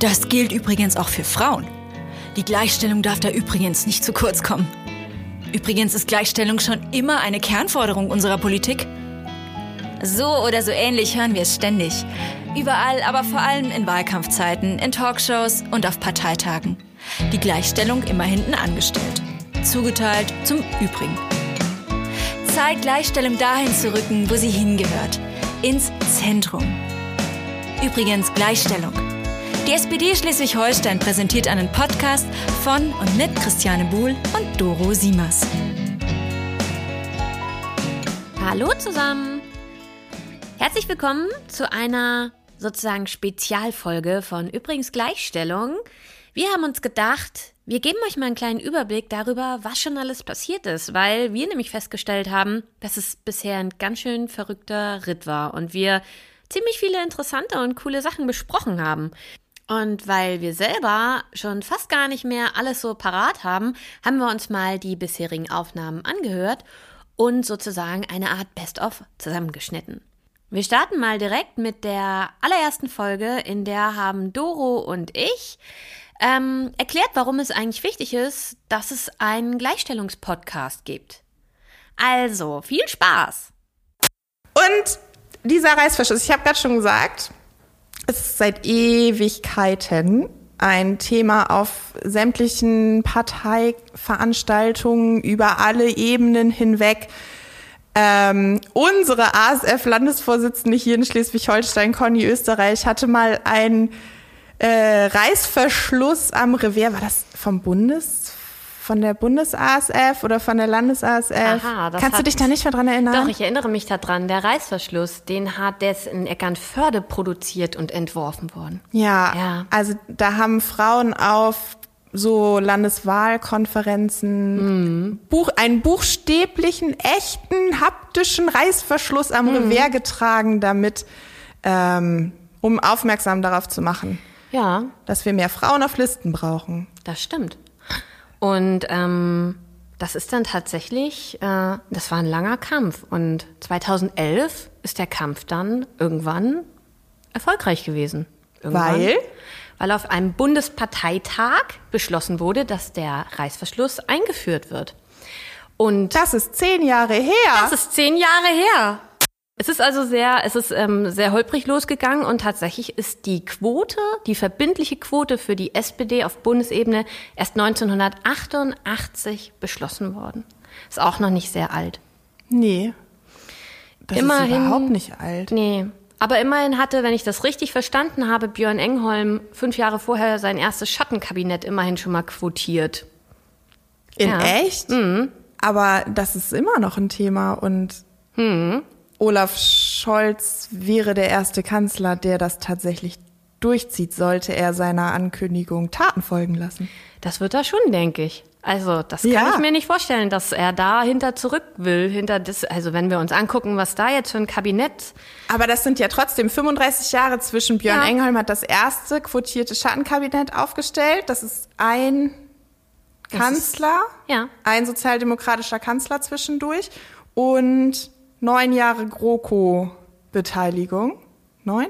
Das gilt übrigens auch für Frauen. Die Gleichstellung darf da übrigens nicht zu kurz kommen. Übrigens ist Gleichstellung schon immer eine Kernforderung unserer Politik. So oder so ähnlich hören wir es ständig. Überall, aber vor allem in Wahlkampfzeiten, in Talkshows und auf Parteitagen. Die Gleichstellung immer hinten angestellt. Zugeteilt zum Übrigen. Zeit, Gleichstellung dahin zu rücken, wo sie hingehört. Ins Zentrum. Übrigens Gleichstellung. Die SPD Schleswig-Holstein präsentiert einen Podcast von und mit Christiane Buhl und Doro Siemers. Hallo zusammen. Herzlich willkommen zu einer sozusagen Spezialfolge von Übrigens Gleichstellung. Wir haben uns gedacht, wir geben euch mal einen kleinen Überblick darüber, was schon alles passiert ist, weil wir nämlich festgestellt haben, dass es bisher ein ganz schön verrückter Ritt war und wir ziemlich viele interessante und coole Sachen besprochen haben. Und weil wir selber schon fast gar nicht mehr alles so parat haben, haben wir uns mal die bisherigen Aufnahmen angehört und sozusagen eine Art Best-of zusammengeschnitten. Wir starten mal direkt mit der allerersten Folge, in der haben Doro und ich ähm, erklärt, warum es eigentlich wichtig ist, dass es einen Gleichstellungspodcast gibt. Also, viel Spaß! Und dieser Reißverschluss, ich habe gerade schon gesagt, es ist seit Ewigkeiten ein Thema auf sämtlichen Parteiveranstaltungen über alle Ebenen hinweg. Ähm, unsere ASF-Landesvorsitzende hier in Schleswig-Holstein, Conny Österreich, hatte mal einen äh, Reißverschluss am Revier. War das vom Bundes? Von der Bundes-ASF oder von der Landes-ASF? Kannst du dich da nicht mehr dran erinnern? Doch, ich erinnere mich daran. Der Reißverschluss, den hat der in Eckernförde produziert und entworfen worden. Ja, Ja. also da haben Frauen auf so Landeswahlkonferenzen Buch, einen buchstäblichen, echten, haptischen Reißverschluss am Revers getragen, damit, ähm, um aufmerksam darauf zu machen, Ja, dass wir mehr Frauen auf Listen brauchen. das stimmt. Und ähm, das ist dann tatsächlich, äh, das war ein langer Kampf. Und 2011 ist der Kampf dann irgendwann erfolgreich gewesen. Irgendwann. Weil? Weil auf einem Bundesparteitag beschlossen wurde, dass der Reißverschluss eingeführt wird. Und Das ist zehn Jahre her. das ist zehn Jahre her. Es ist also sehr, es ist ähm, sehr holprig losgegangen und tatsächlich ist die Quote, die verbindliche Quote für die SPD auf Bundesebene erst 1988 beschlossen worden. Ist auch noch nicht sehr alt. nee. Das Immerhin- ist überhaupt nicht alt. Nee. Aber immerhin hatte, wenn ich das richtig verstanden habe, Björn Engholm fünf Jahre vorher sein erstes Schattenkabinett immerhin schon mal quotiert. In Ja. echt? Aber das ist immer noch ein Thema und Olaf Scholz wäre der erste Kanzler, der das tatsächlich durchzieht, sollte er seiner Ankündigung Taten folgen lassen. Das wird er schon, denke ich. Also, das kann Ja. ich mir nicht vorstellen, dass er da hinter zurück will, hinter das, also wenn wir uns angucken, was da jetzt für ein Kabinett, Aber das sind ja trotzdem 35 Jahre zwischen Björn Ja. Engholm hat das erste quotierte Schattenkabinett aufgestellt. Das ist ein Kanzler, ja. ein sozialdemokratischer Kanzler zwischendurch und neun Jahre GroKo-Beteiligung. Neun?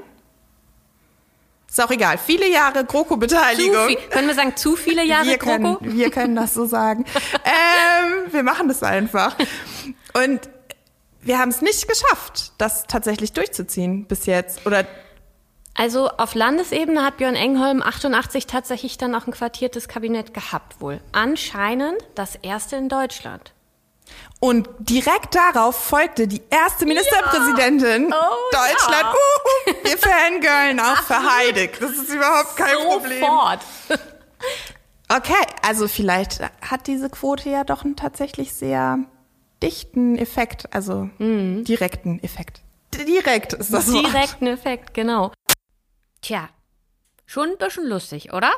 Ist auch egal. Viele Jahre GroKo-Beteiligung. können wir sagen, zu viele Jahre wir können, GroKo? wir können das so sagen. ähm, wir machen das einfach. Und wir haben es nicht geschafft, das tatsächlich durchzuziehen bis jetzt. Oder Also auf Landesebene hat Björn Engholm 88 tatsächlich dann auch ein quartiertes Kabinett gehabt wohl. Anscheinend das erste in Deutschland. Und direkt darauf folgte die erste Ministerpräsidentin Oh, Deutschland. ja. Uhu, wir fangirlen auch für Heidek. Das ist überhaupt kein Problem. Sofort. Okay, also vielleicht hat diese Quote ja doch einen tatsächlich sehr dichten Effekt, also direkten Effekt. Direkt ist das Wort. Direkten Effekt, genau. Tja, schon ein bisschen lustig, oder?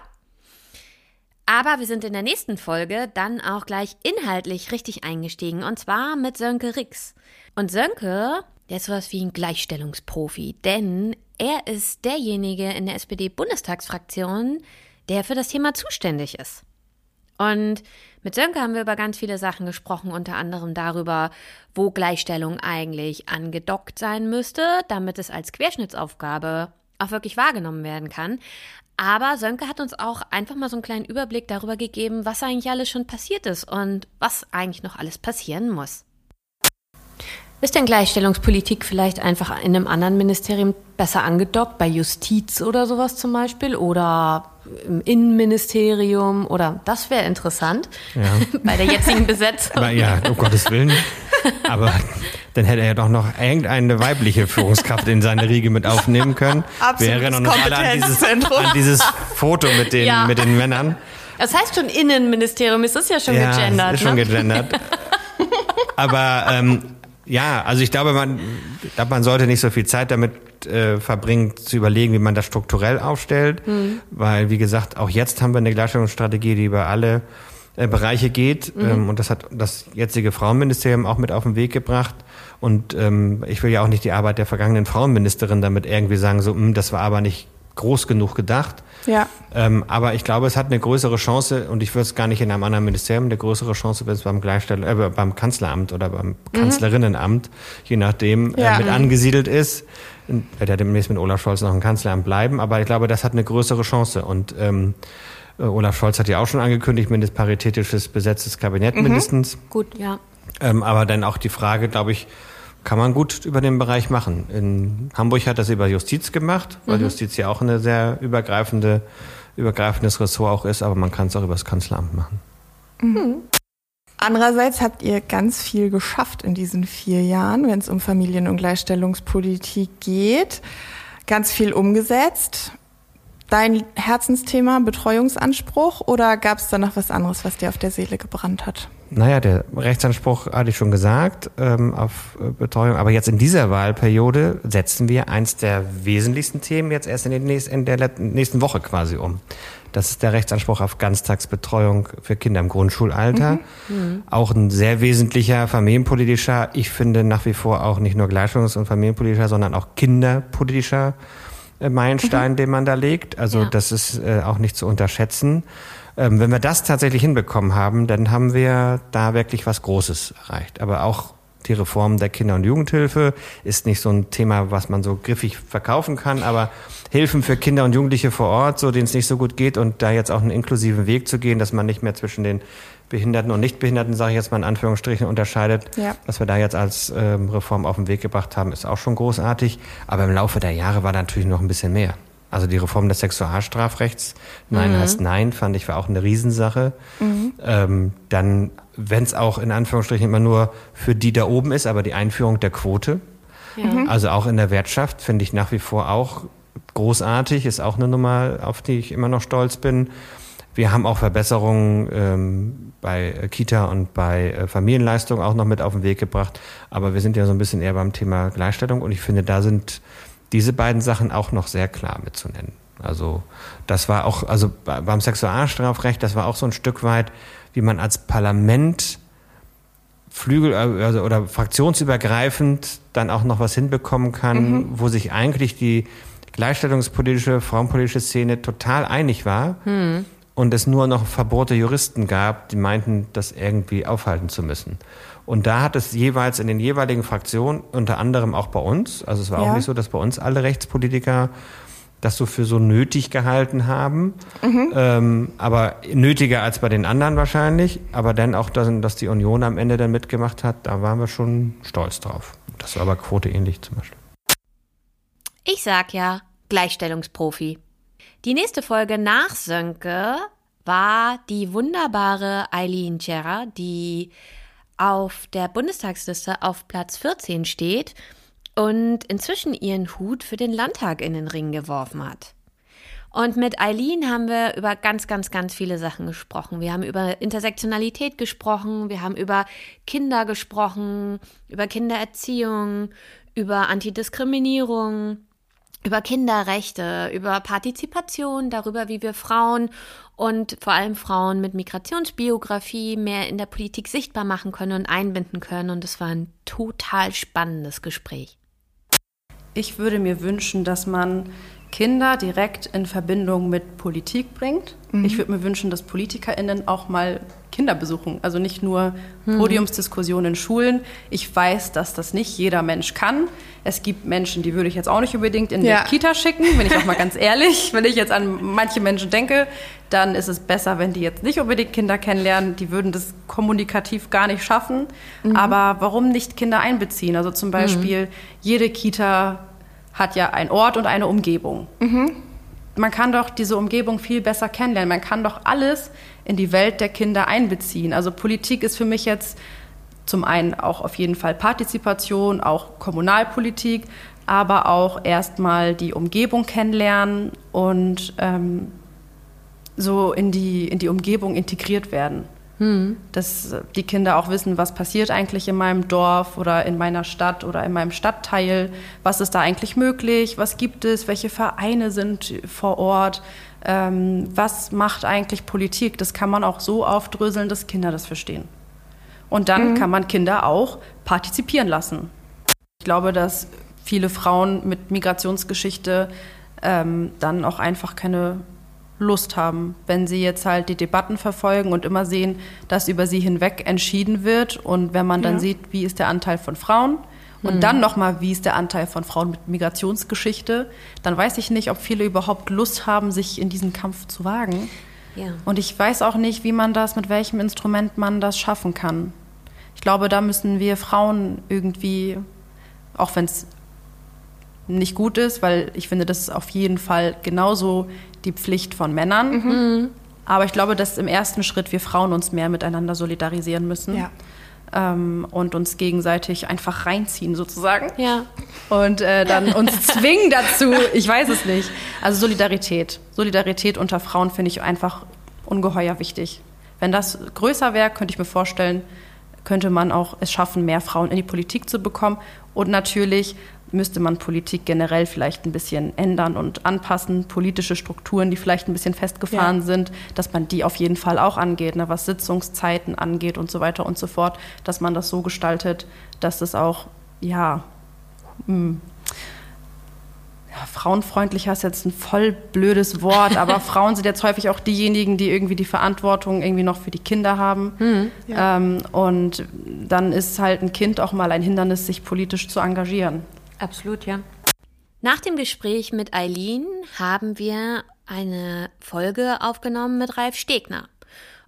Aber wir sind in der nächsten Folge dann auch gleich inhaltlich richtig eingestiegen und zwar mit Sönke Rix. Und Sönke, der ist sowas wie ein Gleichstellungsprofi, denn er ist derjenige in der SPD-Bundestagsfraktion, der für das Thema zuständig ist. Und mit Sönke haben wir über ganz viele Sachen gesprochen, unter anderem darüber, wo Gleichstellung eigentlich angedockt sein müsste, damit es als Querschnittsaufgabe auch wirklich wahrgenommen werden kann. Aber Sönke hat uns auch einfach mal so einen kleinen Überblick darüber gegeben, was eigentlich alles schon passiert ist und was eigentlich noch alles passieren muss. Ist denn Gleichstellungspolitik vielleicht einfach in einem anderen Ministerium besser angedockt, bei Justiz oder sowas zum Beispiel oder im Innenministerium oder das wäre interessant ja. bei der jetzigen Besetzung. Aber ja, um Gottes Willen. Aber dann hätte er ja doch noch irgendeine weibliche Führungskraft in seine Riege mit aufnehmen können. Absolut. Wir erinnern uns alle an dieses, an dieses Foto mit den, ja. mit den Männern. Das heißt schon Innenministerium, es ist ja schon ja, gegendert. Ist schon ne? gegendert. Aber ähm, ja, also ich glaube, man, glaube, man sollte nicht so viel Zeit damit äh, verbringen, zu überlegen, wie man das strukturell aufstellt, mhm. weil wie gesagt, auch jetzt haben wir eine Gleichstellungsstrategie, die über alle äh, Bereiche geht mhm. ähm, und das hat das jetzige Frauenministerium auch mit auf den Weg gebracht und ähm, ich will ja auch nicht die Arbeit der vergangenen Frauenministerin damit irgendwie sagen, so, mh, hm, das war aber nicht groß genug gedacht. Ja. Ähm, aber ich glaube, es hat eine größere Chance, und ich würde es gar nicht in einem anderen Ministerium, eine größere Chance, wenn es beim Gleichstell äh, beim Kanzleramt oder beim mhm. Kanzlerinnenamt, je nachdem, äh, ja. äh, mit angesiedelt ist. Wird ja demnächst mit Olaf Scholz noch im Kanzleramt bleiben, aber ich glaube, das hat eine größere Chance. Und ähm, äh, Olaf Scholz hat ja auch schon angekündigt, mindestens paritätisches besetztes Kabinett mhm. mindestens. Gut, ja. Ähm, aber dann auch die Frage, glaube ich, kann man gut über den Bereich machen. In Hamburg hat das über Justiz gemacht, weil mhm. Justiz ja auch eine sehr übergreifende, übergreifendes Ressort auch ist, aber man kann es auch über das Kanzleramt machen. Mhm. Andererseits habt ihr ganz viel geschafft in diesen vier Jahren, wenn es um Familien- und Gleichstellungspolitik geht. Ganz viel umgesetzt dein Herzensthema Betreuungsanspruch oder gab es da noch was anderes, was dir auf der Seele gebrannt hat? Naja, der Rechtsanspruch hatte ich schon gesagt ähm, auf äh, Betreuung. Aber jetzt in dieser Wahlperiode setzen wir eins der wesentlichsten Themen jetzt erst in, den nächsten, in der nächsten Woche quasi um. Das ist der Rechtsanspruch auf Ganztagsbetreuung für Kinder im Grundschulalter. Mhm. Mhm. Auch ein sehr wesentlicher familienpolitischer, ich finde nach wie vor auch nicht nur gleichstellungs- und familienpolitischer, sondern auch kinderpolitischer Meilenstein, mhm. den man da legt. Also ja. das ist äh, auch nicht zu unterschätzen. Ähm, wenn wir das tatsächlich hinbekommen haben, dann haben wir da wirklich was Großes erreicht. Aber auch die Reform der Kinder- und Jugendhilfe ist nicht so ein Thema, was man so griffig verkaufen kann, aber Hilfen für Kinder und Jugendliche vor Ort, so denen es nicht so gut geht und da jetzt auch einen inklusiven Weg zu gehen, dass man nicht mehr zwischen den Behinderten und Nichtbehinderten, sage ich jetzt mal in Anführungsstrichen, unterscheidet. Ja. Was wir da jetzt als ähm, Reform auf den Weg gebracht haben, ist auch schon großartig. Aber im Laufe der Jahre war da natürlich noch ein bisschen mehr. Also die Reform des Sexualstrafrechts, Nein mhm. heißt Nein, fand ich war auch eine Riesensache. Mhm. Ähm, dann, wenn es auch in Anführungsstrichen immer nur für die da oben ist, aber die Einführung der Quote. Ja. Mhm. Also auch in der Wirtschaft finde ich nach wie vor auch großartig, ist auch eine Nummer, auf die ich immer noch stolz bin. Wir haben auch Verbesserungen ähm, bei Kita und bei äh, Familienleistung auch noch mit auf den Weg gebracht. Aber wir sind ja so ein bisschen eher beim Thema Gleichstellung und ich finde, da sind diese beiden Sachen auch noch sehr klar mitzunennen. Also das war auch, also beim Sexualstrafrecht, das war auch so ein Stück weit, wie man als Parlament Flügel äh, also, oder fraktionsübergreifend dann auch noch was hinbekommen kann, mhm. wo sich eigentlich die gleichstellungspolitische, frauenpolitische Szene total einig war. Mhm und es nur noch verbohrte Juristen gab, die meinten, das irgendwie aufhalten zu müssen. Und da hat es jeweils in den jeweiligen Fraktionen, unter anderem auch bei uns, also es war ja. auch nicht so, dass bei uns alle Rechtspolitiker das so für so nötig gehalten haben, mhm. ähm, aber nötiger als bei den anderen wahrscheinlich, aber dann auch, dass, dass die Union am Ende dann mitgemacht hat, da waren wir schon stolz drauf. Das war aber Quote ähnlich zum Beispiel. Ich sag ja, Gleichstellungsprofi. Die nächste Folge nach Sönke war die wunderbare Eileen Scherrer, die auf der Bundestagsliste auf Platz 14 steht und inzwischen ihren Hut für den Landtag in den Ring geworfen hat. Und mit Eileen haben wir über ganz, ganz, ganz viele Sachen gesprochen. Wir haben über Intersektionalität gesprochen, wir haben über Kinder gesprochen, über Kindererziehung, über Antidiskriminierung, über Kinderrechte, über Partizipation, darüber, wie wir Frauen und vor allem Frauen mit Migrationsbiografie mehr in der Politik sichtbar machen können und einbinden können. Und es war ein total spannendes Gespräch. Ich würde mir wünschen, dass man Kinder direkt in Verbindung mit Politik bringt. Mhm. Ich würde mir wünschen, dass PolitikerInnen auch mal Kinder besuchen. Also nicht nur mhm. Podiumsdiskussionen in Schulen. Ich weiß, dass das nicht jeder Mensch kann. Es gibt Menschen, die würde ich jetzt auch nicht unbedingt in ja. die Kita schicken, bin ich auch mal ganz ehrlich. Wenn ich jetzt an manche Menschen denke, dann ist es besser, wenn die jetzt nicht unbedingt Kinder kennenlernen. Die würden das kommunikativ gar nicht schaffen. Mhm. Aber warum nicht Kinder einbeziehen? Also zum Beispiel, mhm. jede Kita hat ja einen Ort und eine Umgebung. Mhm. Man kann doch diese Umgebung viel besser kennenlernen. Man kann doch alles in die Welt der Kinder einbeziehen. Also Politik ist für mich jetzt zum einen auch auf jeden Fall Partizipation, auch Kommunalpolitik, aber auch erstmal die Umgebung kennenlernen und ähm, so in die, in die Umgebung integriert werden. Hm. Dass die Kinder auch wissen, was passiert eigentlich in meinem Dorf oder in meiner Stadt oder in meinem Stadtteil, was ist da eigentlich möglich, was gibt es, welche Vereine sind vor Ort, ähm, was macht eigentlich Politik. Das kann man auch so aufdröseln, dass Kinder das verstehen. Und dann mhm. kann man Kinder auch partizipieren lassen. Ich glaube, dass viele Frauen mit Migrationsgeschichte ähm, dann auch einfach keine Lust haben, wenn sie jetzt halt die Debatten verfolgen und immer sehen, dass über sie hinweg entschieden wird und wenn man dann ja. sieht, wie ist der Anteil von Frauen und mhm. dann nochmal, wie ist der Anteil von Frauen mit Migrationsgeschichte, dann weiß ich nicht, ob viele überhaupt Lust haben, sich in diesen Kampf zu wagen. Ja. Und ich weiß auch nicht, wie man das, mit welchem Instrument man das schaffen kann. Ich glaube, da müssen wir Frauen irgendwie, auch wenn es nicht gut ist, weil ich finde, das ist auf jeden Fall genauso die Pflicht von Männern. Mhm. Aber ich glaube, dass im ersten Schritt wir Frauen uns mehr miteinander solidarisieren müssen. Ja. Ähm, und uns gegenseitig einfach reinziehen sozusagen. Ja. Und äh, dann uns zwingen dazu, ich weiß es nicht. Also Solidarität. Solidarität unter Frauen finde ich einfach ungeheuer wichtig. Wenn das größer wäre, könnte ich mir vorstellen, könnte man auch es schaffen, mehr Frauen in die Politik zu bekommen. Und natürlich müsste man Politik generell vielleicht ein bisschen ändern und anpassen, politische Strukturen, die vielleicht ein bisschen festgefahren ja. sind, dass man die auf jeden Fall auch angeht, ne, was Sitzungszeiten angeht und so weiter und so fort, dass man das so gestaltet, dass es auch, ja, mh, hm, ja, frauenfreundlicher ist jetzt ein voll blödes Wort, aber Frauen sind jetzt häufig auch diejenigen, die irgendwie die Verantwortung irgendwie noch für die Kinder haben. Mhm, ja. ähm, und dann ist halt ein Kind auch mal ein Hindernis, sich politisch zu engagieren. Absolut, ja. Nach dem Gespräch mit Eileen haben wir eine Folge aufgenommen mit Ralf Stegner.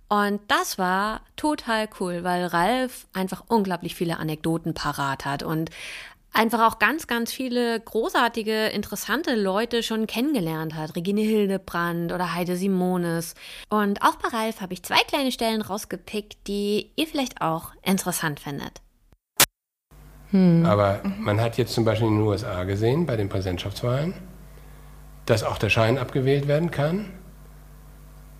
Und das war total cool, weil Ralf einfach unglaublich viele Anekdoten parat hat und einfach auch ganz, ganz viele großartige, interessante Leute schon kennengelernt hat. Regine Hildebrand oder Heide Simones. Und auch bei Ralf habe ich zwei kleine Stellen rausgepickt, die ihr vielleicht auch interessant findet. Hm. Aber man hat jetzt zum Beispiel in den USA gesehen, bei den Präsidentschaftswahlen, dass auch der Schein abgewählt werden kann.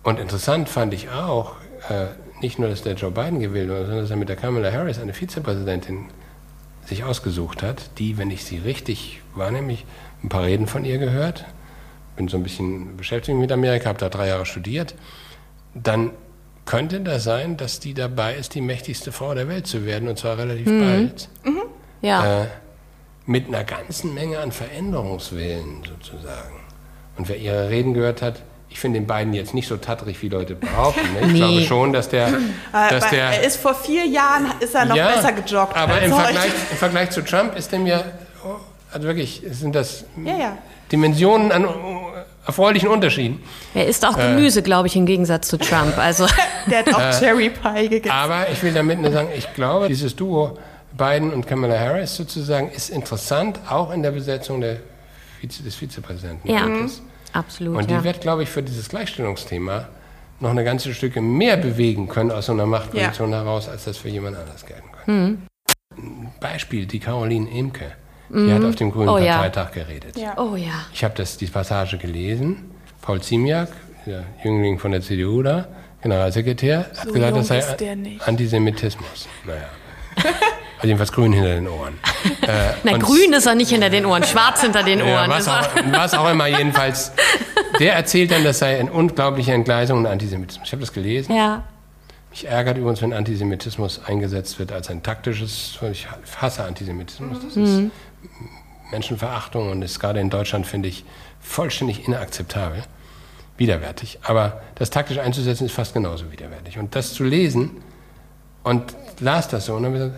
Und interessant fand ich auch, äh, nicht nur, dass der Joe Biden gewählt wurde, sondern dass er mit der Kamala Harris eine Vizepräsidentin sich ausgesucht hat, die, wenn ich sie richtig wahrnehme, ich ein paar Reden von ihr gehört, bin so ein bisschen beschäftigt mit Amerika, habe da drei Jahre studiert, dann könnte das sein, dass die dabei ist, die mächtigste Frau der Welt zu werden, und zwar relativ mhm. bald. Mhm. Ja. Äh, mit einer ganzen Menge an Veränderungswillen sozusagen. Und wer ihre Reden gehört hat, ich finde den beiden jetzt nicht so tatterig, wie Leute behaupten. Ne? Ich nee. glaube schon, dass der, dass der. Er ist vor vier Jahren ist er noch ja, besser gejoggt. Aber im Vergleich, im Vergleich, zu Trump ist er mir, oh, also wirklich, sind das ja, ja. Dimensionen an erfreulichen Unterschieden. Er isst auch Gemüse, äh, glaube ich, im Gegensatz zu Trump. Also. der hat auch äh, Cherry Pie gegessen. Aber ich will damit nur sagen, ich glaube, dieses Duo Biden und Kamala Harris sozusagen ist interessant, auch in der Besetzung der Vize, des Vizepräsidenten. Ja. Absolut. Und die ja. wird, glaube ich, für dieses Gleichstellungsthema noch eine ganze Stücke mehr bewegen können aus so einer Machtposition ja. heraus, als das für jemand anders gelten könnte. Mhm. Beispiel, die Caroline Imke. Die mhm. hat auf dem Grünen oh, Parteitag ja. geredet. Ja. Oh ja. Ich habe die Passage gelesen. Paul Ziemiak, der Jüngling von der CDU da, Generalsekretär, so hat gesagt, das sei Antisemitismus. Naja. Hat jedenfalls grün hinter den Ohren. Äh, Na, grün ist er nicht hinter den Ohren, schwarz hinter den Ohren. Ja, was, auch, was, auch, immer, jedenfalls. Der erzählt dann, das sei eine unglaubliche Entgleisung und Antisemitismus. Ich habe das gelesen. Ja. Mich ärgert übrigens, wenn Antisemitismus eingesetzt wird als ein taktisches, ich hasse Antisemitismus. Das mhm. ist Menschenverachtung und ist gerade in Deutschland, finde ich, vollständig inakzeptabel, widerwärtig. Aber das taktisch einzusetzen ist fast genauso widerwärtig. Und das zu lesen und las das so und dann gesagt,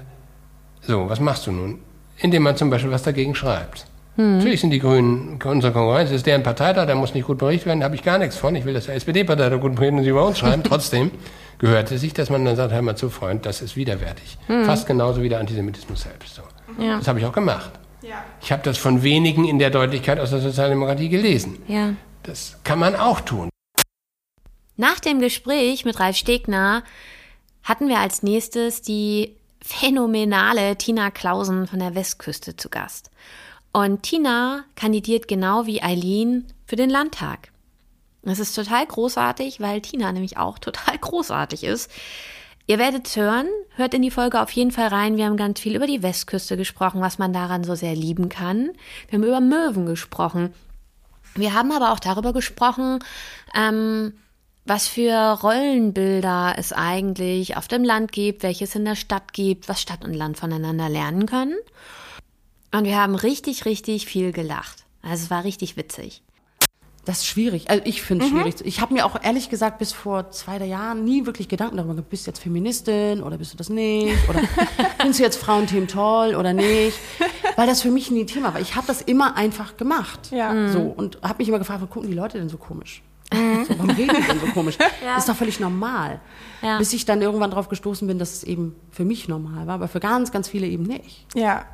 so, was machst du nun? Indem man zum Beispiel was dagegen schreibt. Hm. Natürlich sind die Grünen unsere Konkurrenz, das ist deren Parteitag, der muss nicht gut berichtet werden, da habe ich gar nichts von. Ich will, dass der SPD-Parteitag gut berichtet und sie über uns schreiben. Trotzdem gehörte sich, dass man dann sagt, hör mal zu, Freund, das ist widerwärtig. Hm. Fast genauso wie der Antisemitismus selbst. So. Ja. Das habe ich auch gemacht. Ja. Ich habe das von wenigen in der Deutlichkeit aus der Sozialdemokratie gelesen. Ja. Das kann man auch tun. Nach dem Gespräch mit Ralf Stegner hatten wir als nächstes die phänomenale Tina Klausen von der Westküste zu Gast. Und Tina kandidiert genau wie Eileen für den Landtag. Das ist total großartig, weil Tina nämlich auch total großartig ist. Ihr werdet hören, hört in die Folge auf jeden Fall rein. Wir haben ganz viel über die Westküste gesprochen, was man daran so sehr lieben kann. Wir haben über Möwen gesprochen. Wir haben aber auch darüber gesprochen, ähm, was für Rollenbilder es eigentlich auf dem Land gibt, welches in der Stadt gibt, was Stadt und Land voneinander lernen können. Und wir haben richtig, richtig viel gelacht. Also es war richtig witzig. Das ist schwierig. Also ich finde es mhm. schwierig. Ich habe mir auch ehrlich gesagt bis vor zwei drei Jahren nie wirklich Gedanken darüber gemacht, bist du jetzt Feministin oder bist du das nicht? Oder findest du jetzt Frauenthemen toll oder nicht? Weil das für mich nie ein Thema war. Ich habe das immer einfach gemacht. Ja. So, und habe mich immer gefragt, warum gucken die Leute denn so komisch? Mhm. So, warum reden die denn so komisch? ja. Das ist doch völlig normal. Ja. Bis ich dann irgendwann darauf gestoßen bin, dass es eben für mich normal war, aber für ganz, ganz viele eben nicht. Ja.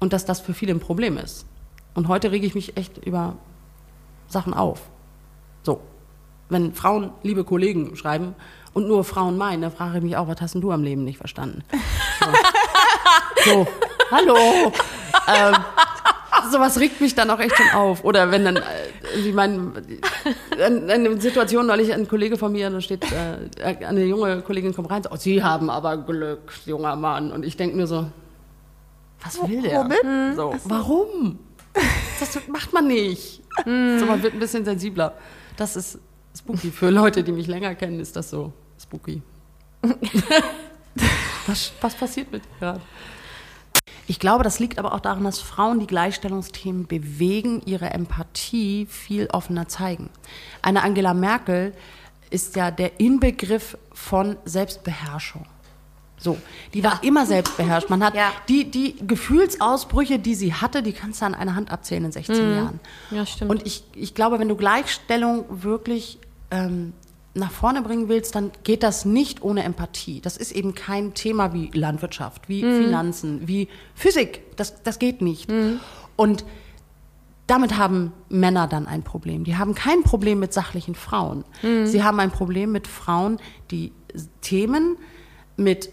Und dass das für viele ein Problem ist. Und heute rege ich mich echt über Sachen auf. So. Wenn Frauen liebe Kollegen schreiben und nur Frauen meinen, dann frage ich mich auch, was hast denn du am Leben nicht verstanden? So, so hallo. ähm, sowas regt mich dann auch echt schon auf. Oder wenn dann, äh, wie mein, in einer Situation neulich ein Kollege von mir, da steht, äh, eine junge Kollegin kommt rein, oh, Sie haben aber Glück, junger Mann. Und ich denke mir so, was will der? Womit? So, warum? Das macht man nicht. Mm. So, man wird ein bisschen sensibler. Das ist spooky. Für Leute, die mich länger kennen, ist das so spooky. was, was passiert mit dir gerade? Ich glaube, das liegt aber auch daran, dass Frauen die Gleichstellungsthemen bewegen, ihre Empathie viel offener zeigen. Eine Angela Merkel ist ja der Inbegriff von Selbstbeherrschung. So, die war immer selbstbeherrscht. Man hat ja. die, die Gefühlsausbrüche, die sie hatte, die kannst du an einer Hand abzählen in 16 mhm. Jahren. Ja, stimmt. Und ich, ich glaube, wenn du Gleichstellung wirklich ähm, nach vorne bringen willst, dann geht das nicht ohne Empathie. Das ist eben kein Thema wie Landwirtschaft, wie mhm. Finanzen, wie Physik. Das, das geht nicht. Mhm. Und damit haben Männer dann ein Problem. Die haben kein Problem mit sachlichen Frauen. Mhm. Sie haben ein Problem mit Frauen, die Themen mit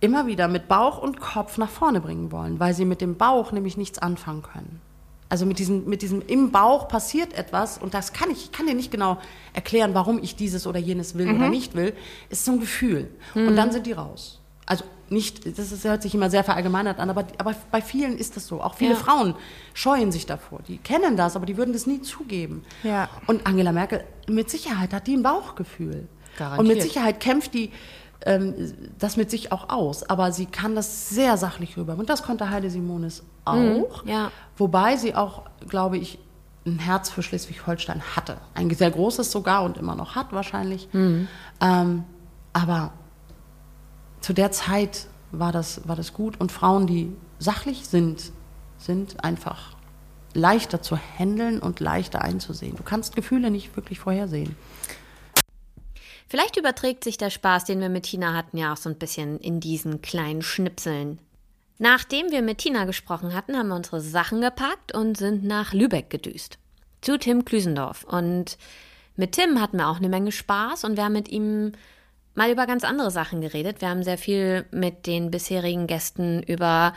immer wieder mit Bauch und Kopf nach vorne bringen wollen, weil sie mit dem Bauch nämlich nichts anfangen können. Also mit diesem, mit diesem im Bauch passiert etwas und das kann ich, ich kann dir nicht genau erklären, warum ich dieses oder jenes will mhm. oder nicht will. Es ist so ein Gefühl. Mhm. Und dann sind die raus. Also nicht, das ist, hört sich immer sehr verallgemeinert an, aber, aber bei vielen ist das so. Auch viele ja. Frauen scheuen sich davor. Die kennen das, aber die würden das nie zugeben. Ja. Und Angela Merkel, mit Sicherheit hat die ein Bauchgefühl. Garantiert. Und mit Sicherheit kämpft die ähm, das mit sich auch aus. Aber sie kann das sehr sachlich rüber. Und das konnte Heide Simonis auch. Mhm, ja. Wobei sie auch, glaube ich, ein Herz für Schleswig-Holstein hatte. Ein sehr großes sogar und immer noch hat wahrscheinlich. Mhm. Ähm, aber zu der Zeit war das, war das gut. Und Frauen, die sachlich sind, sind einfach leichter zu handeln und leichter einzusehen. Du kannst Gefühle nicht wirklich vorhersehen. Vielleicht überträgt sich der Spaß, den wir mit Tina hatten, ja auch so ein bisschen in diesen kleinen Schnipseln. Nachdem wir mit Tina gesprochen hatten, haben wir unsere Sachen gepackt und sind nach Lübeck gedüst. Zu Tim Klüsendorf. Und mit Tim hatten wir auch eine Menge Spaß und wir haben mit ihm mal über ganz andere Sachen geredet. Wir haben sehr viel mit den bisherigen Gästen über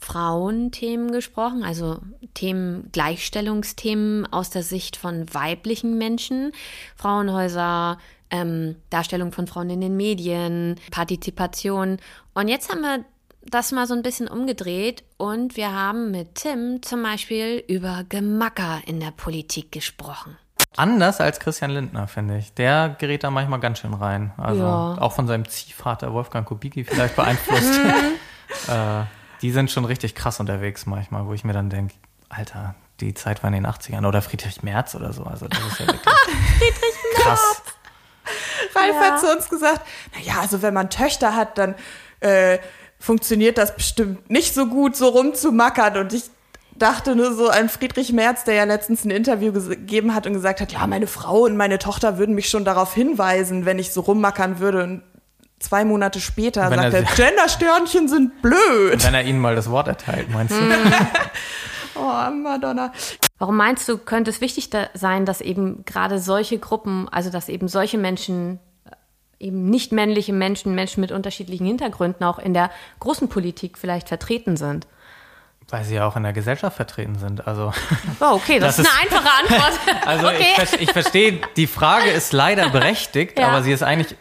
Frauenthemen gesprochen, also Themen, Gleichstellungsthemen aus der Sicht von weiblichen Menschen, Frauenhäuser, ähm, Darstellung von Frauen in den Medien, Partizipation. Und jetzt haben wir das mal so ein bisschen umgedreht und wir haben mit Tim zum Beispiel über Gemacker in der Politik gesprochen. Anders als Christian Lindner, finde ich. Der gerät da manchmal ganz schön rein. Also ja. auch von seinem Ziehvater Wolfgang Kubicki vielleicht beeinflusst. äh, die sind schon richtig krass unterwegs manchmal, wo ich mir dann denke, Alter, die Zeit war in den 80ern oder Friedrich Merz oder so. Also das ist ja wirklich Friedrich krass. Ralf ja. hat zu uns gesagt, naja, also wenn man Töchter hat, dann äh, funktioniert das bestimmt nicht so gut, so rumzumackern. Und ich dachte nur so an Friedrich Merz, der ja letztens ein Interview gegeben hat und gesagt hat, ja, meine Frau und meine Tochter würden mich schon darauf hinweisen, wenn ich so rummackern würde. Und zwei Monate später wenn sagt er, Gendersternchen sind blöd. Wenn er ihnen mal das Wort erteilt, meinst du? oh, Madonna. Warum meinst du, könnte es wichtig da sein, dass eben gerade solche Gruppen, also dass eben solche Menschen, eben nicht männliche Menschen, Menschen mit unterschiedlichen Hintergründen auch in der großen Politik vielleicht vertreten sind? Weil sie ja auch in der Gesellschaft vertreten sind. Also, oh, okay, das, das ist eine einfache Antwort. also okay. ich, ich verstehe, die Frage ist leider berechtigt, ja. aber sie ist eigentlich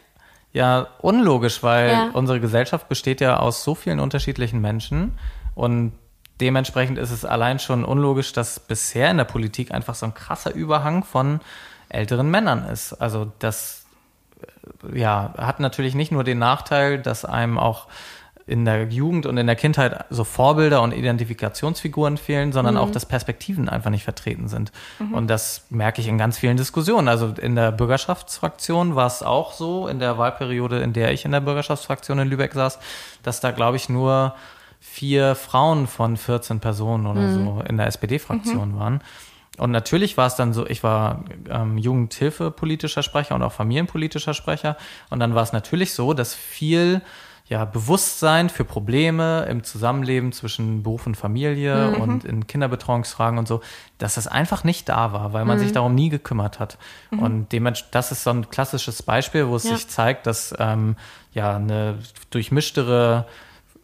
ja unlogisch, weil ja. unsere Gesellschaft besteht ja aus so vielen unterschiedlichen Menschen und dementsprechend ist es allein schon unlogisch, dass bisher in der Politik einfach so ein krasser Überhang von älteren Männern ist. Also das ja, hat natürlich nicht nur den Nachteil, dass einem auch in der Jugend und in der Kindheit so Vorbilder und Identifikationsfiguren fehlen, sondern mhm. auch, dass Perspektiven einfach nicht vertreten sind. Mhm. Und das merke ich in ganz vielen Diskussionen. Also in der Bürgerschaftsfraktion war es auch so, in der Wahlperiode, in der ich in der Bürgerschaftsfraktion in Lübeck saß, dass da, glaube ich, nur vier Frauen von 14 Personen oder mhm. so in der SPD-Fraktion mhm. waren. Und natürlich war es dann so, ich war ähm, Jugendhilfepolitischer Sprecher und auch familienpolitischer Sprecher. Und dann war es natürlich so, dass viel ja, Bewusstsein für Probleme im Zusammenleben zwischen Beruf und Familie mhm. und in Kinderbetreuungsfragen und so, dass das einfach nicht da war, weil man mhm. sich darum nie gekümmert hat. Mhm. Und dementsprechend, das ist so ein klassisches Beispiel, wo es ja. sich zeigt, dass ähm, ja eine durchmischtere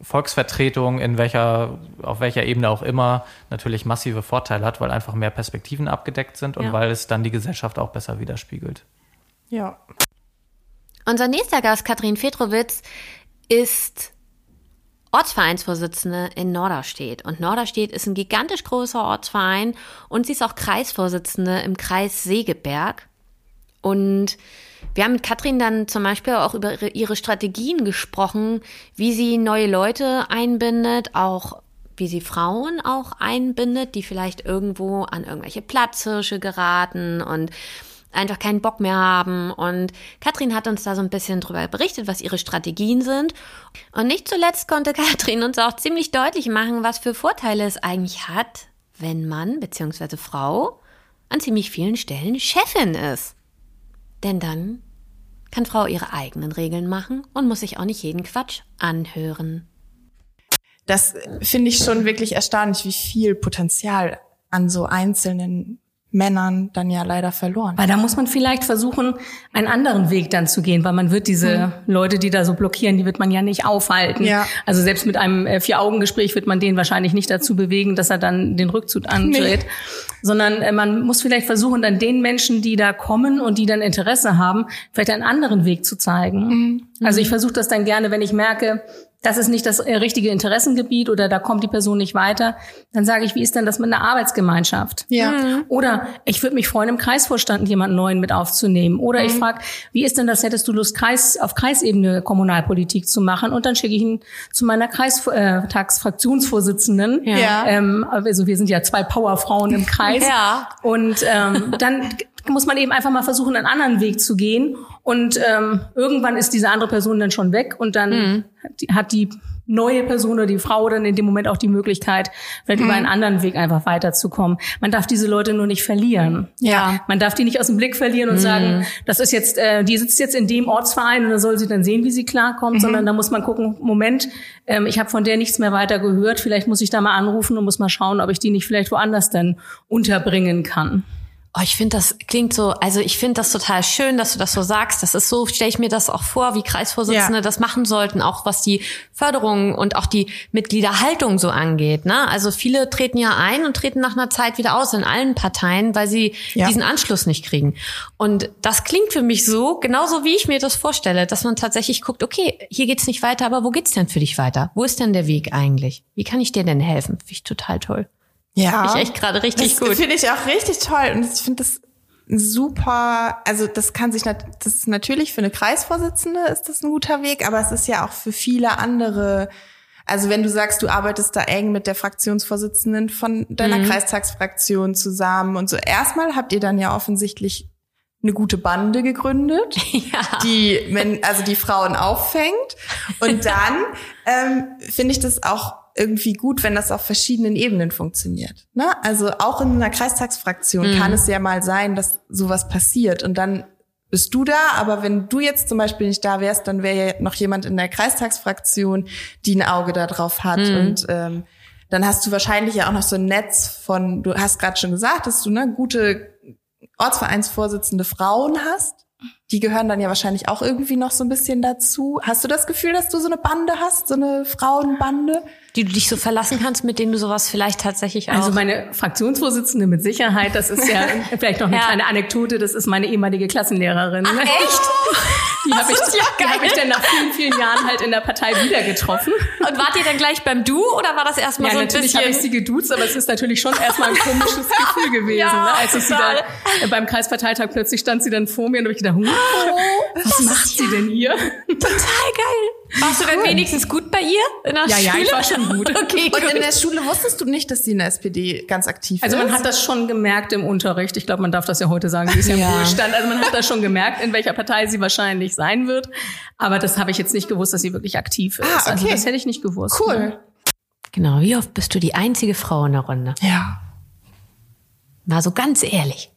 Volksvertretung in welcher, auf welcher Ebene auch immer, natürlich massive Vorteile hat, weil einfach mehr Perspektiven abgedeckt sind und ja. weil es dann die Gesellschaft auch besser widerspiegelt. Ja. Unser nächster Gast, Katrin Petrowitz, ist Ortsvereinsvorsitzende in Norderstedt. Und Norderstedt ist ein gigantisch großer Ortsverein und sie ist auch Kreisvorsitzende im Kreis Segeberg. Und wir haben mit Katrin dann zum Beispiel auch über ihre Strategien gesprochen, wie sie neue Leute einbindet, auch wie sie Frauen auch einbindet, die vielleicht irgendwo an irgendwelche Platzhirsche geraten und einfach keinen Bock mehr haben. Und Katrin hat uns da so ein bisschen drüber berichtet, was ihre Strategien sind. Und nicht zuletzt konnte Katrin uns auch ziemlich deutlich machen, was für Vorteile es eigentlich hat, wenn Mann bzw. Frau an ziemlich vielen Stellen Chefin ist. Denn dann kann Frau ihre eigenen Regeln machen und muss sich auch nicht jeden Quatsch anhören. Das finde ich schon wirklich erstaunlich, wie viel Potenzial an so einzelnen Männern dann ja leider verloren. Weil da muss man vielleicht versuchen, einen anderen Weg dann zu gehen, weil man wird diese mhm. Leute, die da so blockieren, die wird man ja nicht aufhalten. Ja. Also selbst mit einem äh, Vier-Augen-Gespräch wird man den wahrscheinlich nicht dazu bewegen, dass er dann den Rückzug antritt, nee. sondern äh, man muss vielleicht versuchen, dann den Menschen, die da kommen und die dann Interesse haben, vielleicht einen anderen Weg zu zeigen. Mhm. Also ich versuche das dann gerne, wenn ich merke, das ist nicht das äh, richtige Interessengebiet oder da kommt die Person nicht weiter, dann sage ich, wie ist denn das mit einer Arbeitsgemeinschaft? Ja. Mhm. Oder ich würde mich freuen, im Kreisvorstand jemanden neuen mit aufzunehmen. Oder mhm. ich frage, wie ist denn das, hättest du Lust, Kreis, auf Kreisebene Kommunalpolitik zu machen? Und dann schicke ich ihn zu meiner Kreistagsfraktionsvorsitzenden. Äh, ja. Ähm, also wir sind ja zwei Powerfrauen im Kreis. ja. Und ähm, dann muss man eben einfach mal versuchen, einen anderen Weg zu gehen. Und ähm, irgendwann ist diese andere Person dann schon weg und dann mhm. hat die neue Person oder die Frau dann in dem Moment auch die Möglichkeit, vielleicht mhm. über einen anderen Weg einfach weiterzukommen. Man darf diese Leute nur nicht verlieren. Ja. Man darf die nicht aus dem Blick verlieren und mhm. sagen, das ist jetzt, äh, die sitzt jetzt in dem Ortsverein und da soll sie dann sehen, wie sie klarkommt, mhm. sondern da muss man gucken, Moment, ähm, ich habe von der nichts mehr weiter gehört, vielleicht muss ich da mal anrufen und muss mal schauen, ob ich die nicht vielleicht woanders dann unterbringen kann. Oh, ich finde, das klingt so, also ich finde das total schön, dass du das so sagst. Das ist so, stelle ich mir das auch vor, wie Kreisvorsitzende ja. das machen sollten, auch was die Förderung und auch die Mitgliederhaltung so angeht. Ne? Also viele treten ja ein und treten nach einer Zeit wieder aus in allen Parteien, weil sie ja. diesen Anschluss nicht kriegen. Und das klingt für mich so, genauso wie ich mir das vorstelle, dass man tatsächlich guckt, okay, hier geht's nicht weiter, aber wo geht's denn für dich weiter? Wo ist denn der Weg eigentlich? Wie kann ich dir denn helfen? Finde ich total toll. Ja. Finde ich echt gerade richtig das gut. Finde ich auch richtig toll. Und ich finde das super, also das kann sich, das ist natürlich für eine Kreisvorsitzende ist das ein guter Weg, aber es ist ja auch für viele andere Also wenn du sagst, du arbeitest da eng mit der Fraktionsvorsitzenden von deiner mhm. Kreistagsfraktion zusammen und so, erstmal habt ihr dann ja offensichtlich eine gute Bande gegründet, ja. die also die Frauen auffängt. Und dann ähm, finde ich das auch irgendwie gut, wenn das auf verschiedenen Ebenen funktioniert. Ne? Also auch in einer Kreistagsfraktion mhm. kann es ja mal sein, dass sowas passiert und dann bist du da, aber wenn du jetzt zum Beispiel nicht da wärst, dann wäre ja noch jemand in der Kreistagsfraktion, die ein Auge da drauf hat mhm. und ähm, dann hast du wahrscheinlich ja auch noch so ein Netz von, du hast gerade schon gesagt, dass du ne, gute Ortsvereinsvorsitzende Frauen hast. Die gehören dann ja wahrscheinlich auch irgendwie noch so ein bisschen dazu. Hast du das Gefühl, dass du so eine Bande hast, so eine Frauenbande? Die du dich so verlassen kannst, mit denen du sowas vielleicht tatsächlich also auch. Also meine Fraktionsvorsitzende mit Sicherheit, das ist ja vielleicht noch eine ja. kleine Anekdote, das ist meine ehemalige Klassenlehrerin. Ach, echt? Die habe ich, ja die hab ich dann nach vielen, vielen Jahren halt in der Partei wieder getroffen. Und wart ihr dann gleich beim Du oder war das erstmal ja, so ein natürlich bisschen? habe ich sie geduzt, aber es ist natürlich schon erstmal ein komisches Gefühl gewesen, ja, ne? als ich sie da äh, beim Kreisparteitag plötzlich stand sie dann vor mir und habe ich gedacht, oh, was macht sie denn hier? Total geil. Warst du denn wenigstens gut bei ihr in der ja, Schule? Ja, ich war schon gut. okay, und in der Schule wusstest du nicht, dass sie in der SPD ganz aktiv ist? Also man hat das schon gemerkt im Unterricht. Ich glaube, man darf das ja heute sagen. Sie ist ja, ja. im Ruhestand. Also man hat das schon gemerkt, in welcher Partei sie wahrscheinlich sein wird. Aber das habe ich jetzt nicht gewusst, dass sie wirklich aktiv ist. Ah, okay. Also das hätte ich nicht gewusst. Cool. Ne? Genau. Wie oft bist du die einzige Frau in der Runde? Ja. Mal so ganz ehrlich.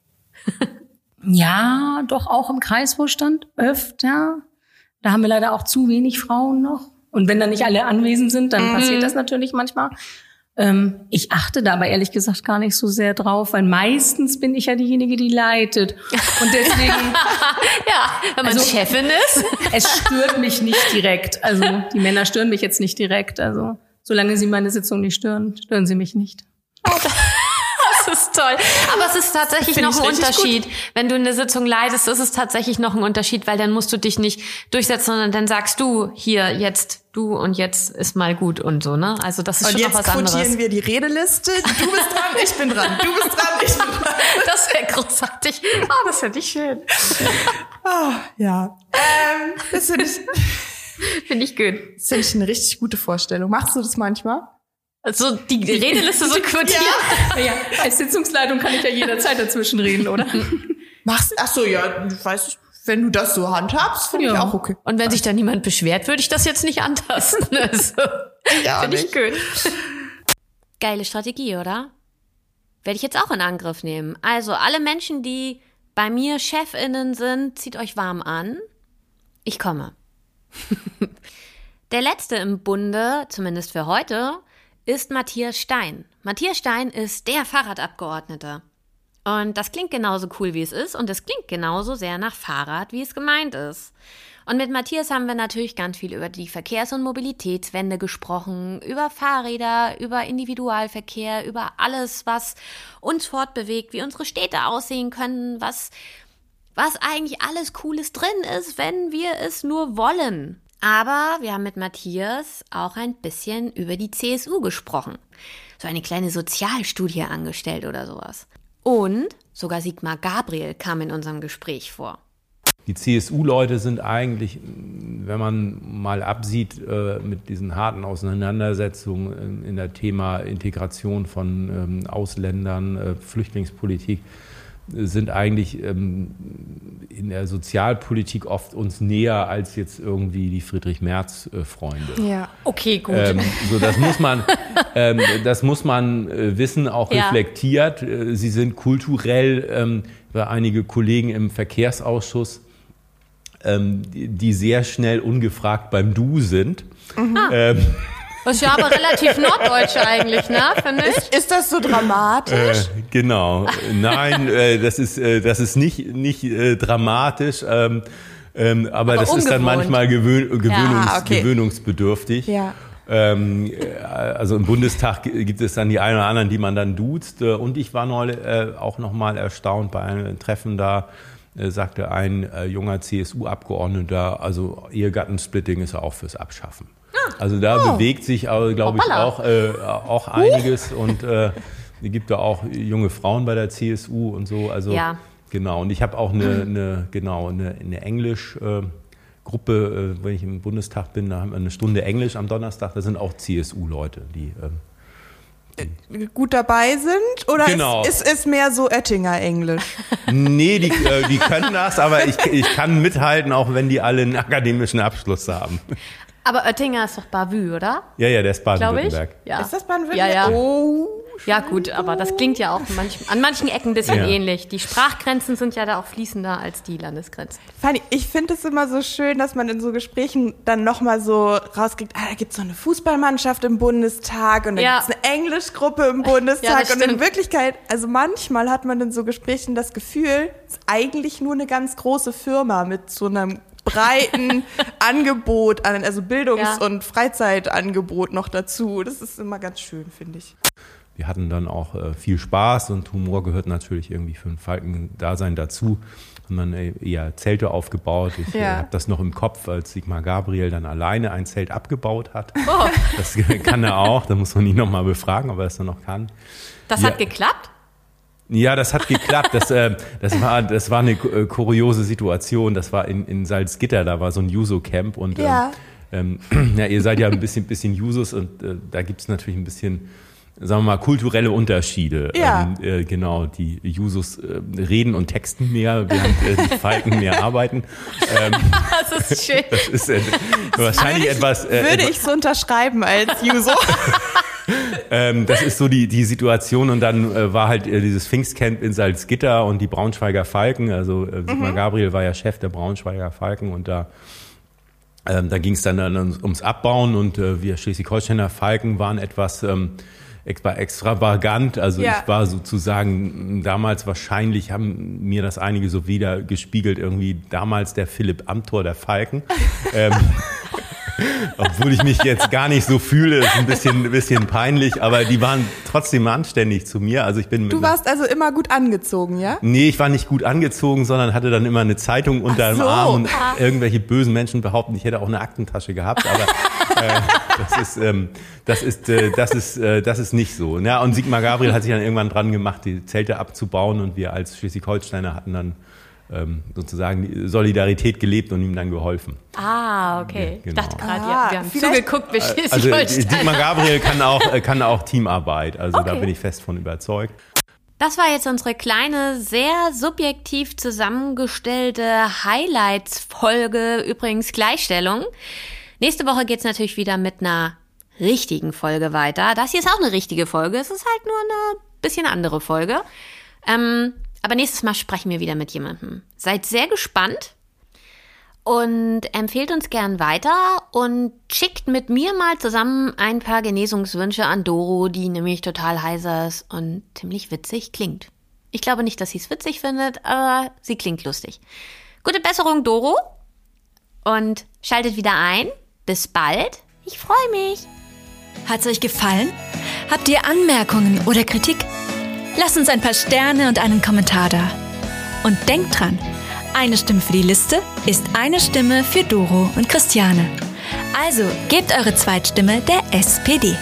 ja, doch auch im Kreisvorstand öfter. Da haben wir leider auch zu wenig Frauen noch. Und wenn dann nicht alle anwesend sind, dann mhm. passiert das natürlich manchmal. Ähm, ich achte da aber ehrlich gesagt gar nicht so sehr drauf, weil meistens bin ich ja diejenige, die leitet. Und deswegen. ja, wenn man also, Chefin ist. es stört mich nicht direkt. Also die Männer stören mich jetzt nicht direkt. Also solange sie meine Sitzung nicht stören, stören sie mich nicht. Das ist toll. Aber es ist tatsächlich Find noch ein Unterschied. Gut. Wenn du eine Sitzung leitest, ist es tatsächlich noch ein Unterschied, weil dann musst du dich nicht durchsetzen, sondern dann sagst du hier jetzt du und jetzt ist mal gut und so, ne? Also das ist und schon noch was anderes. Und jetzt wir die Redeliste. Du bist dran, ich bin dran. Du bist dran, ich bin dran. Das wäre großartig. Oh, das fände ich schön. Oh, ja. Ähm, das finde ich... Finde ich gut. Das finde ich eine richtig gute Vorstellung. Machst du das manchmal? Also die Redeliste so quotieren. Ja. ja. Als Sitzungsleitung kann ich ja jederzeit dazwischen reden, oder? Machst, ach so, ja, weiß ich, wenn du das so handhabst, finde ja. ich auch okay. Und wenn sich da niemand beschwert, würde ich das jetzt nicht antasten. Also, ja, finde ich gut. Geile Strategie, oder? Werde ich jetzt auch in Angriff nehmen. Also alle Menschen, die bei mir Chefinnen sind, zieht euch warm an. Ich komme. Der letzte im Bunde, zumindest für heute, ist Matthias Stein. Matthias Stein ist der Fahrradabgeordnete. Und das klingt genauso cool, wie es ist, und es klingt genauso sehr nach Fahrrad, wie es gemeint ist. Und mit Matthias haben wir natürlich ganz viel über die Verkehrs- und Mobilitätswende gesprochen, über Fahrräder, über Individualverkehr, über alles, was uns fortbewegt, wie unsere Städte aussehen können, was, was eigentlich alles Cooles drin ist, wenn wir es nur wollen. Aber wir haben mit Matthias auch ein bisschen über die CSU gesprochen. So eine kleine Sozialstudie angestellt oder sowas. Und sogar Sigmar Gabriel kam in unserem Gespräch vor. Die CSU-Leute sind eigentlich, wenn man mal absieht äh, mit diesen harten Auseinandersetzungen in der Thema Integration von ähm, Ausländern, äh, Flüchtlingspolitik, sind eigentlich ähm, in der Sozialpolitik oft uns näher als jetzt irgendwie die Friedrich-Merz-Freunde. ja, okay, gut. Ähm, so, das muss man, ähm, das muss man äh, wissen, auch ja. reflektiert. Äh, sie sind kulturell, ähm, einige Kollegen im Verkehrsausschuss, ähm, die, die, sehr schnell ungefragt beim Du sind. Mhm. Das ist ja aber relativ norddeutsch eigentlich, ne? Finde ich. Ist, ist das so dramatisch? Äh, genau. Nein, äh, das ist äh, das ist nicht nicht äh, dramatisch. Ähm, ähm, aber, aber, das ungewohnt. ist dann manchmal gewöhn, gewöhnungs, ja, okay. gewöhnungsbedürftig. Ja. Ähm, äh, also im Bundestag gibt es dann die einen oder anderen, die man dann duzt. Äh, und ich war neulich äh, auch nochmal erstaunt bei einem Treffen da, äh, sagte ein äh, junger CSU-Abgeordneter, also Ehegattensplitting ist ja auch fürs Abschaffen. Also da oh. bewegt sich, glaube ich, auch, äh, auch einiges und äh, es gibt da auch junge Frauen bei der CSU und so. Also ja. genau. Und ich habe auch eine, eine, genau eine, eine Englisch äh, Gruppe, äh, wenn ich im Bundestag bin, da haben wir eine Stunde Englisch am Donnerstag, da sind auch CSU-Leute, die ähm, gut dabei sind? Oder genau. ist, ist, ist mehr so Oettinger Englisch? Nee, die, äh, die können das, aber ich, ich kann mithalten, auch wenn die alle einen akademischen Abschluss haben. Aber Oettinger ist doch Bavü, oder? Ja, ja, der ist Baden-Württemberg. Ja. Ist das Baden-Württemberg? Ja, ja. Oh. Ja, gut, aber das klingt ja auch manch, an manchen Ecken ein bisschen ja. ähnlich. Die Sprachgrenzen sind ja da auch fließender als die Landesgrenzen. Fanny, ich finde es immer so schön, dass man in so Gesprächen dann nochmal so rauskriegt, ah, da gibt es so eine Fußballmannschaft im Bundestag und da ja. gibt es eine Englischgruppe im Bundestag. ja, und in Wirklichkeit, also manchmal hat man in so Gesprächen das Gefühl, es ist eigentlich nur eine ganz große Firma mit so einem breiten Angebot an, also Bildungs- ja. und Freizeitangebot noch dazu. Das ist immer ganz schön, finde ich. Wir hatten dann auch äh, viel Spaß und Humor gehört natürlich irgendwie für ein Falken-Dasein dazu. Haben dann äh, eher Zelte aufgebaut. Ich äh, ja. äh, habe das noch im Kopf, als Sigmar Gabriel dann alleine ein Zelt abgebaut hat. Oh. Das kann er auch. Da muss man ihn nochmal befragen, ob er das dann noch kann. Das ja. hat geklappt? Ja, das hat geklappt. Das, äh, das, war, das war eine äh, kuriose Situation. Das war in, in Salzgitter, da war so ein Juso-Camp und ja. Ähm, ja, ihr seid ja ein bisschen, bisschen Jusos und äh, da gibt's natürlich ein bisschen, sagen wir mal, kulturelle Unterschiede. Ja. Ähm, äh, genau, die Jusos äh, reden und texten mehr, während äh, die Falken mehr arbeiten. Ähm, das ist schön. Das ist äh, wahrscheinlich würde ich, etwas. Äh, würde ich so unterschreiben als Juso. ähm, das ist so die, die Situation und dann äh, war halt äh, dieses Pfingstcamp in Salzgitter und die Braunschweiger Falken, also äh, Sigmar mhm. Gabriel war ja Chef der Braunschweiger Falken und da ähm, da ging es dann, dann ums Abbauen und äh, wir Schleswig-Holsteiner Falken waren etwas ähm, extravagant. Also ja. ich war sozusagen damals wahrscheinlich haben mir das einige so wieder gespiegelt irgendwie damals der Philipp Amthor der Falken. ähm, obwohl ich mich jetzt gar nicht so fühle, ist ein bisschen, ein bisschen peinlich, aber die waren trotzdem anständig zu mir. Also ich bin du warst also immer gut angezogen, ja? Nee, ich war nicht gut angezogen, sondern hatte dann immer eine Zeitung unter dem Arm und irgendwelche bösen Menschen behaupten, ich hätte auch eine Aktentasche gehabt, aber äh, das ist, ähm, das ist, äh, das ist, äh, das ist nicht so. Ja, und Sigmar Gabriel hat sich dann irgendwann dran gemacht, die Zelte abzubauen und wir als Schleswig-Holsteiner hatten dann sozusagen Solidarität gelebt und ihm dann geholfen. Ah, okay. Ja, genau. Ich dachte gerade, ah, wir haben zugeguckt, wie schließlich Also Dietmar Gabriel kann auch, äh, kann auch Teamarbeit, also okay. da bin ich fest von überzeugt. Das war jetzt unsere kleine, sehr subjektiv zusammengestellte Highlights-Folge, übrigens Gleichstellung. Nächste Woche geht's natürlich wieder mit einer richtigen Folge weiter. Das hier ist auch eine richtige Folge. Es ist halt nur eine bisschen andere Folge. Ähm, aber nächstes Mal sprechen wir wieder mit jemandem. Seid sehr gespannt und empfehlt uns gern weiter und schickt mit mir mal zusammen ein paar Genesungswünsche an Doro, die nämlich total heiser ist und ziemlich witzig klingt. Ich glaube nicht, dass sie es witzig findet, aber sie klingt lustig. Gute Besserung, Doro. Und schaltet wieder ein. Bis bald. Ich freue mich. Hat's euch gefallen? Habt ihr Anmerkungen oder Kritik? Lasst uns ein paar Sterne und einen Kommentar da. Und denkt dran, eine Stimme für die Liste ist eine Stimme für Doro und Christiane. Also gebt eure Zweitstimme der SPD.